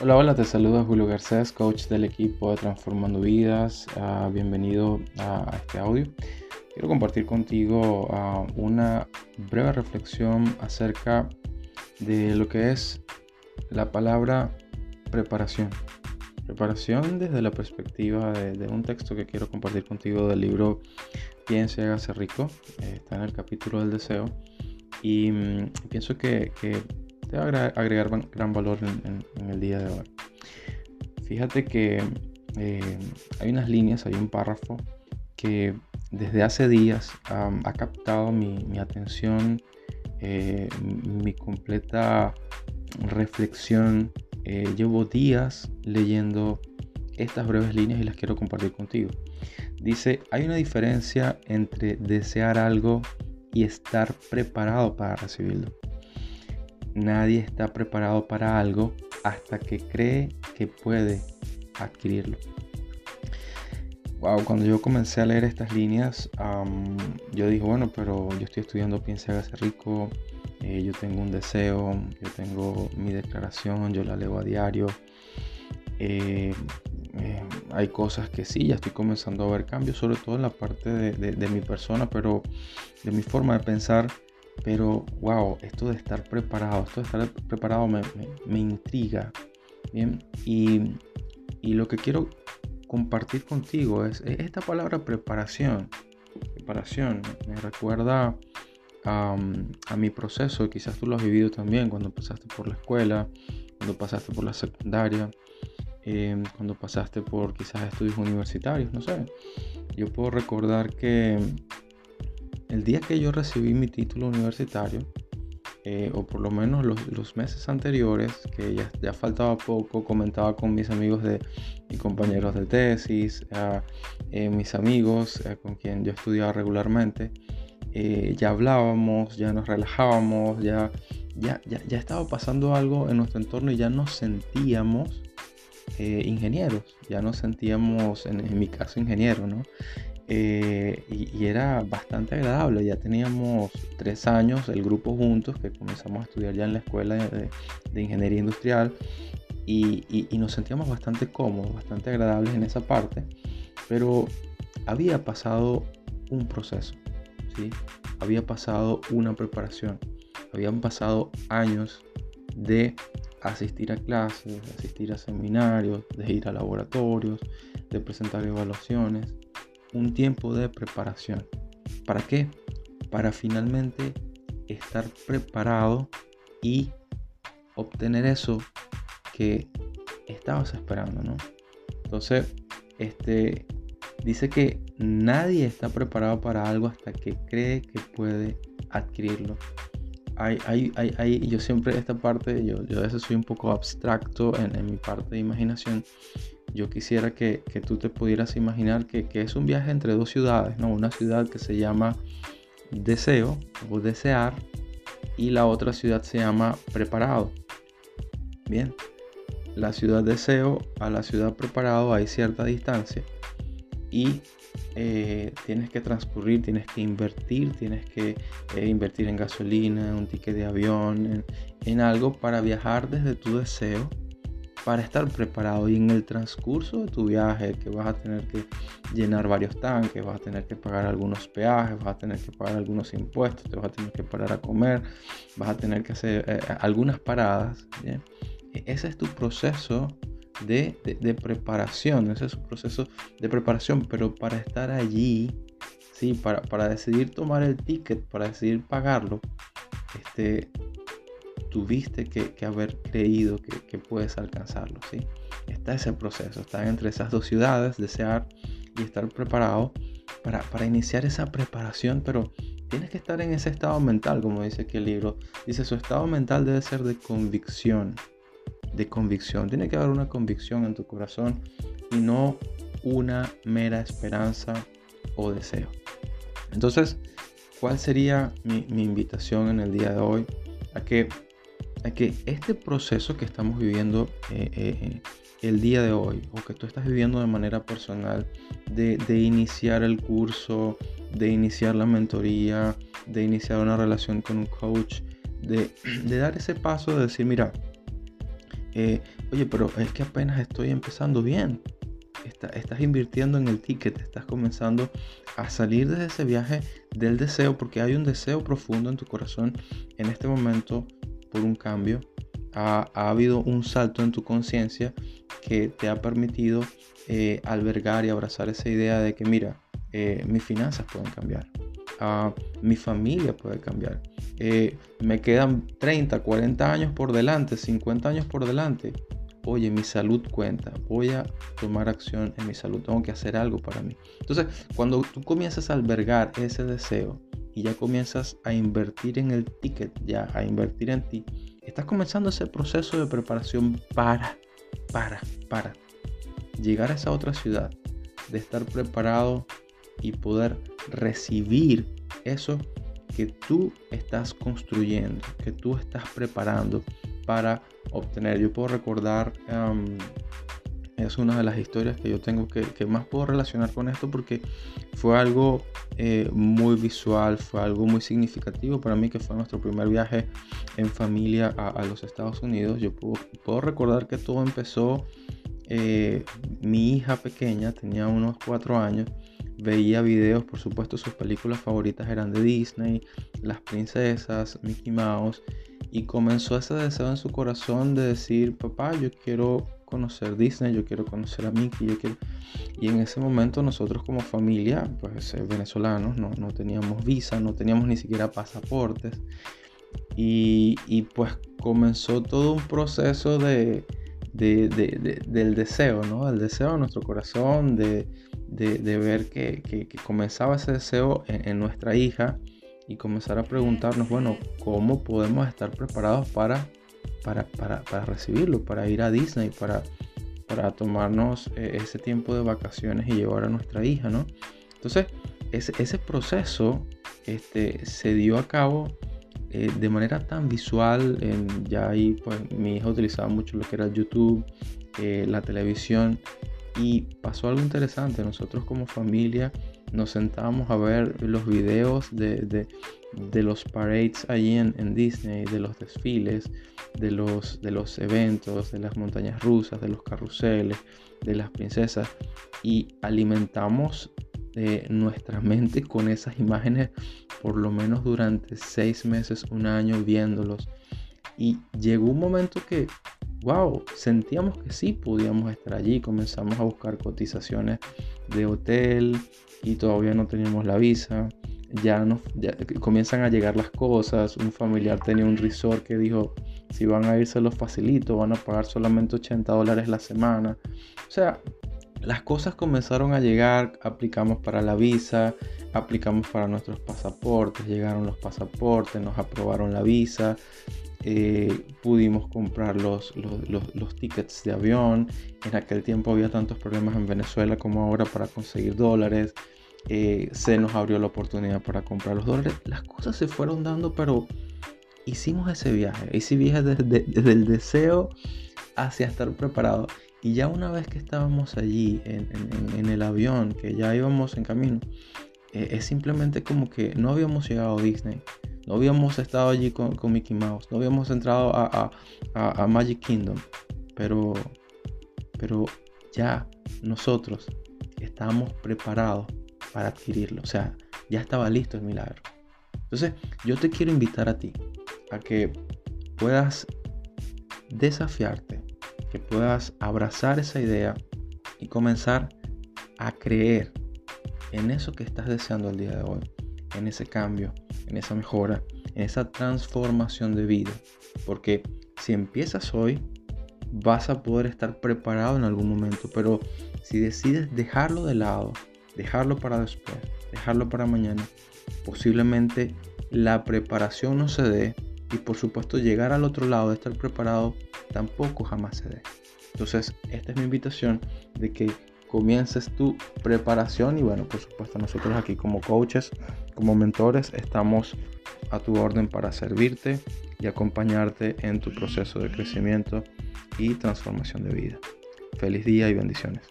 Hola, hola, te saluda Julio Garcés, coach del equipo de Transformando Vidas. Ah, bienvenido a este audio. Quiero compartir contigo ah, una breve reflexión acerca de lo que es la palabra preparación. Preparación desde la perspectiva de, un texto que quiero compartir contigo del libro Piense y hágase rico. Eh, está en el capítulo del deseo. Y mm, pienso que te va a agregar, gran valor en, el día de hoy. Fíjate que eh, hay unas líneas, hay un párrafo que desde hace días ha captado mi, atención, eh, mi completa reflexión. Eh, llevo días leyendo estas breves líneas y las quiero compartir contigo. Dice, hay una diferencia entre desear algo y estar preparado para recibirlo. Nadie está preparado para algo hasta que cree que puede adquirirlo. Wow, cuando yo comencé a leer estas líneas, yo dije, bueno, pero yo estoy estudiando Piensa hágase rico, eh, yo tengo un deseo, yo tengo mi declaración, yo la leo a diario. Eh, eh, hay cosas que sí, ya estoy comenzando a ver cambios, sobre todo en la parte de mi persona, pero de mi forma de pensar pero, wow, esto de estar preparado, esto de estar preparado me, intriga. Bien, y, lo que quiero compartir contigo es, esta palabra preparación. Preparación me recuerda a, mi proceso, quizás tú lo has vivido también cuando pasaste por la escuela, cuando pasaste por la secundaria, em, cuando pasaste por quizás estudios universitarios, no sé. Yo puedo recordar que el día que yo recibí mi título universitario, eh, o por lo menos los, meses anteriores, que ya, faltaba poco, comentaba con mis amigos de, y compañeros de tesis, eh, mis amigos eh, con quien yo estudiaba regularmente, ya hablábamos, ya nos relajábamos, ya, ya, ya, estaba pasando algo en nuestro entorno y ya nos sentíamos ingenieros, ya nos sentíamos, en, en mi caso, ingeniero, ¿no? Eh, y, era bastante agradable. Ya teníamos tres años el grupo juntos que comenzamos a estudiar ya en la escuela de, ingeniería industrial y, nos sentíamos bastante cómodos, bastante agradables en esa parte, pero había pasado un proceso, ¿sí? había pasado una preparación, habían pasado años de asistir a clases, de asistir a seminarios, de ir a laboratorios, de presentar evaluaciones, un tiempo de preparación. ¿Para qué? Para finalmente estar preparado y obtener eso que estabas esperando, ¿no? Entonces, este dice que nadie está preparado para algo hasta que cree que puede adquirirlo. Hay, hay, hay, yo siempre esta parte, yo, yo a veces soy un poco abstracto en mi parte de imaginación yo quisiera que, tú te pudieras imaginar que, es un viaje entre dos ciudades, ¿no? Una ciudad que se llama Deseo o Desear y la otra ciudad se llama Preparado. Bien, la ciudad Deseo a la ciudad Preparado hay cierta distancia y eh, tienes que transcurrir, tienes que invertir, tienes que eh, invertir en gasolina, en un ticket de avión, en, en algo para viajar desde tu deseo para estar preparado. Y en el transcurso de tu viaje que vas a tener que llenar varios tanques, vas a tener que pagar algunos peajes, vas a tener que pagar algunos impuestos, te vas a tener que parar a comer, vas a tener que hacer eh, eh, algunas paradas. E, ese es tu proceso de, preparación, ese es su proceso de preparación, pero para estar allí, sí, para, decidir tomar el ticket, para decidir pagarlo, este, tuviste que, haber creído que, puedes alcanzarlo. ¿sí? Está ese proceso, está entre esas dos ciudades, desear y estar preparado para, para iniciar esa preparación, pero tienes que estar en ese estado mental, como dice aquí el libro. Dice, su estado mental debe ser de convicción, de convicción. Tiene que haber una convicción en tu corazón y no una mera esperanza o deseo. Entonces, ¿cuál sería mi, mi invitación en el día de hoy? A que que este proceso que estamos viviendo eh, eh, el día de hoy, o que tú estás viviendo de manera personal, de, iniciar el curso, de iniciar la mentoría, de iniciar una relación con un coach, de, dar ese paso de decir, mira, Eh, oye, pero es que apenas estoy empezando bien. estás invirtiendo en el ticket, estás comenzando a salir de ese viaje del deseo, porque hay un deseo profundo en tu corazón en este momento por un cambio. Ha, habido un salto en tu conciencia que te ha permitido eh, albergar y abrazar esa idea de que, mira, eh, mis finanzas pueden cambiar, uh, mi familia puede cambiar, eh, me quedan 30, 40 años por delante, 50 años por delante. Oye, mi salud cuenta, voy a tomar acción en mi salud, tengo que hacer algo para mí. Entonces, cuando tú comienzas a albergar ese deseo y ya comienzas a invertir en el ticket, ya a invertir en ti, estás comenzando ese proceso de preparación para, para, para llegar a esa otra ciudad, de estar preparado y poder recibir eso que tú estás construyendo, que tú estás preparando para obtener. Yo puedo recordar, es una de las historias que yo tengo que, más puedo relacionar con esto porque fue algo eh, muy visual, fue algo muy significativo para mí que fue nuestro primer viaje en familia a, los Estados Unidos. Yo puedo, puedo recordar que todo empezó, eh, mi hija pequeña tenía unos cuatro años veía videos, por supuesto sus películas favoritas eran de Disney, las princesas, Mickey Mouse, y comenzó ese deseo en su corazón de decir, papá, yo quiero conocer Disney, yo quiero conocer a Mickey, yo quiero... Y en ese momento nosotros como familia, pues eh, venezolanos, no, no, teníamos visa, no teníamos ni siquiera pasaportes. Y, y pues comenzó todo un proceso de, de, de, del deseo, ¿no? El deseo de nuestro corazón, de, ver que, que, comenzaba ese deseo en, nuestra hija y comenzar a preguntarnos, bueno, ¿cómo podemos estar preparados para, para, para, para recibirlo, para ir a Disney, para, para tomarnos eh, ese tiempo de vacaciones y llevar a nuestra hija, ¿no? Entonces, ese, ese proceso este, se dio a cabo eh, de manera tan visual. Ya ahí, pues, mi hija utilizaba mucho lo que era YouTube, eh, la televisión, y pasó algo interesante. Nosotros como familia nos sentábamos a ver los videos de, los parades allí en, Disney, de los desfiles, de los, de los eventos, de las montañas rusas, de los carruseles, de las princesas. Y alimentamos eh, nuestra mente con esas imágenes por lo menos durante seis meses, un año viéndolos. Y llegó un momento que wow, sentíamos que sí podíamos estar allí. Comenzamos a buscar cotizaciones de hotel y todavía no teníamos la visa. Ya, nos, comienzan a llegar las cosas. Un familiar tenía un resort que dijo, si van a irse los facilito, van a pagar solamente 80 dólares la semana. O sea, las cosas comenzaron a llegar, aplicamos para la visa, aplicamos para nuestros pasaportes, llegaron los pasaportes, nos aprobaron la visa, eh, pudimos comprar los, los, tickets de avión. En aquel tiempo había tantos problemas en Venezuela como ahora para conseguir dólares. Eh, se nos abrió la oportunidad para comprar los dólares. Las cosas se fueron dando, pero hicimos ese viaje. Ese viaje desde, el deseo hacia estar preparado. Y ya una vez que estábamos allí en, el avión, que ya íbamos en camino, eh, es simplemente como que no habíamos llegado a Disney no habíamos estado allí con, Mickey Mouse, no habíamos entrado a, Magic Kingdom, pero, pero ya nosotros estábamos preparados para adquirirlo, o sea, ya estaba listo el milagro. Entonces, yo te quiero invitar a ti a que puedas desafiarte, que puedas abrazar esa idea y comenzar a creer en eso que estás deseando el día de hoy, en ese cambio, en esa mejora, en esa transformación de vida. Porque si empiezas hoy, vas a poder estar preparado en algún momento. Pero si decides dejarlo de lado, dejarlo para después, dejarlo para mañana, posiblemente la preparación no se dé. Y por supuesto llegar al otro lado de estar preparado tampoco jamás se dé. Entonces, esta es mi invitación de que comiences tu preparación y bueno, por supuesto nosotros aquí como coaches, como mentores, estamos a tu orden para servirte y acompañarte en tu proceso de crecimiento y transformación de vida. Feliz día y bendiciones.